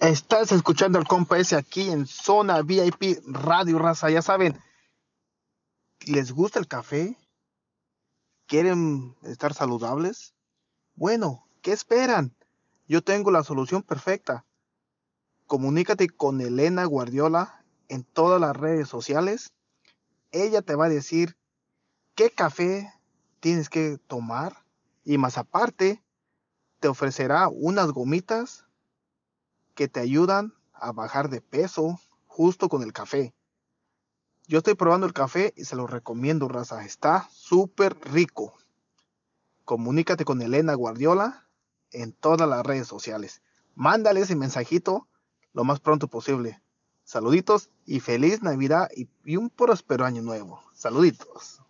Estás escuchando al compa ese aquí en Zona VIP Radio Raza. Ya saben, ¿les gusta el café? ¿Quieren estar saludables? Bueno, ¿qué esperan? Yo tengo la solución perfecta. Comunícate con Elena Guardiola en todas las redes sociales. Ella te va a decir qué café tienes que tomar y más aparte te ofrecerá unas gomitas que te ayudan a bajar de peso justo con el café. Yo estoy probando el café y se lo recomiendo, raza. Está súper rico. Comunícate con Elena Guardiola en todas las redes sociales. Mándale ese mensajito lo más pronto posible. Saluditos y feliz Navidad y, un próspero año nuevo. Saluditos.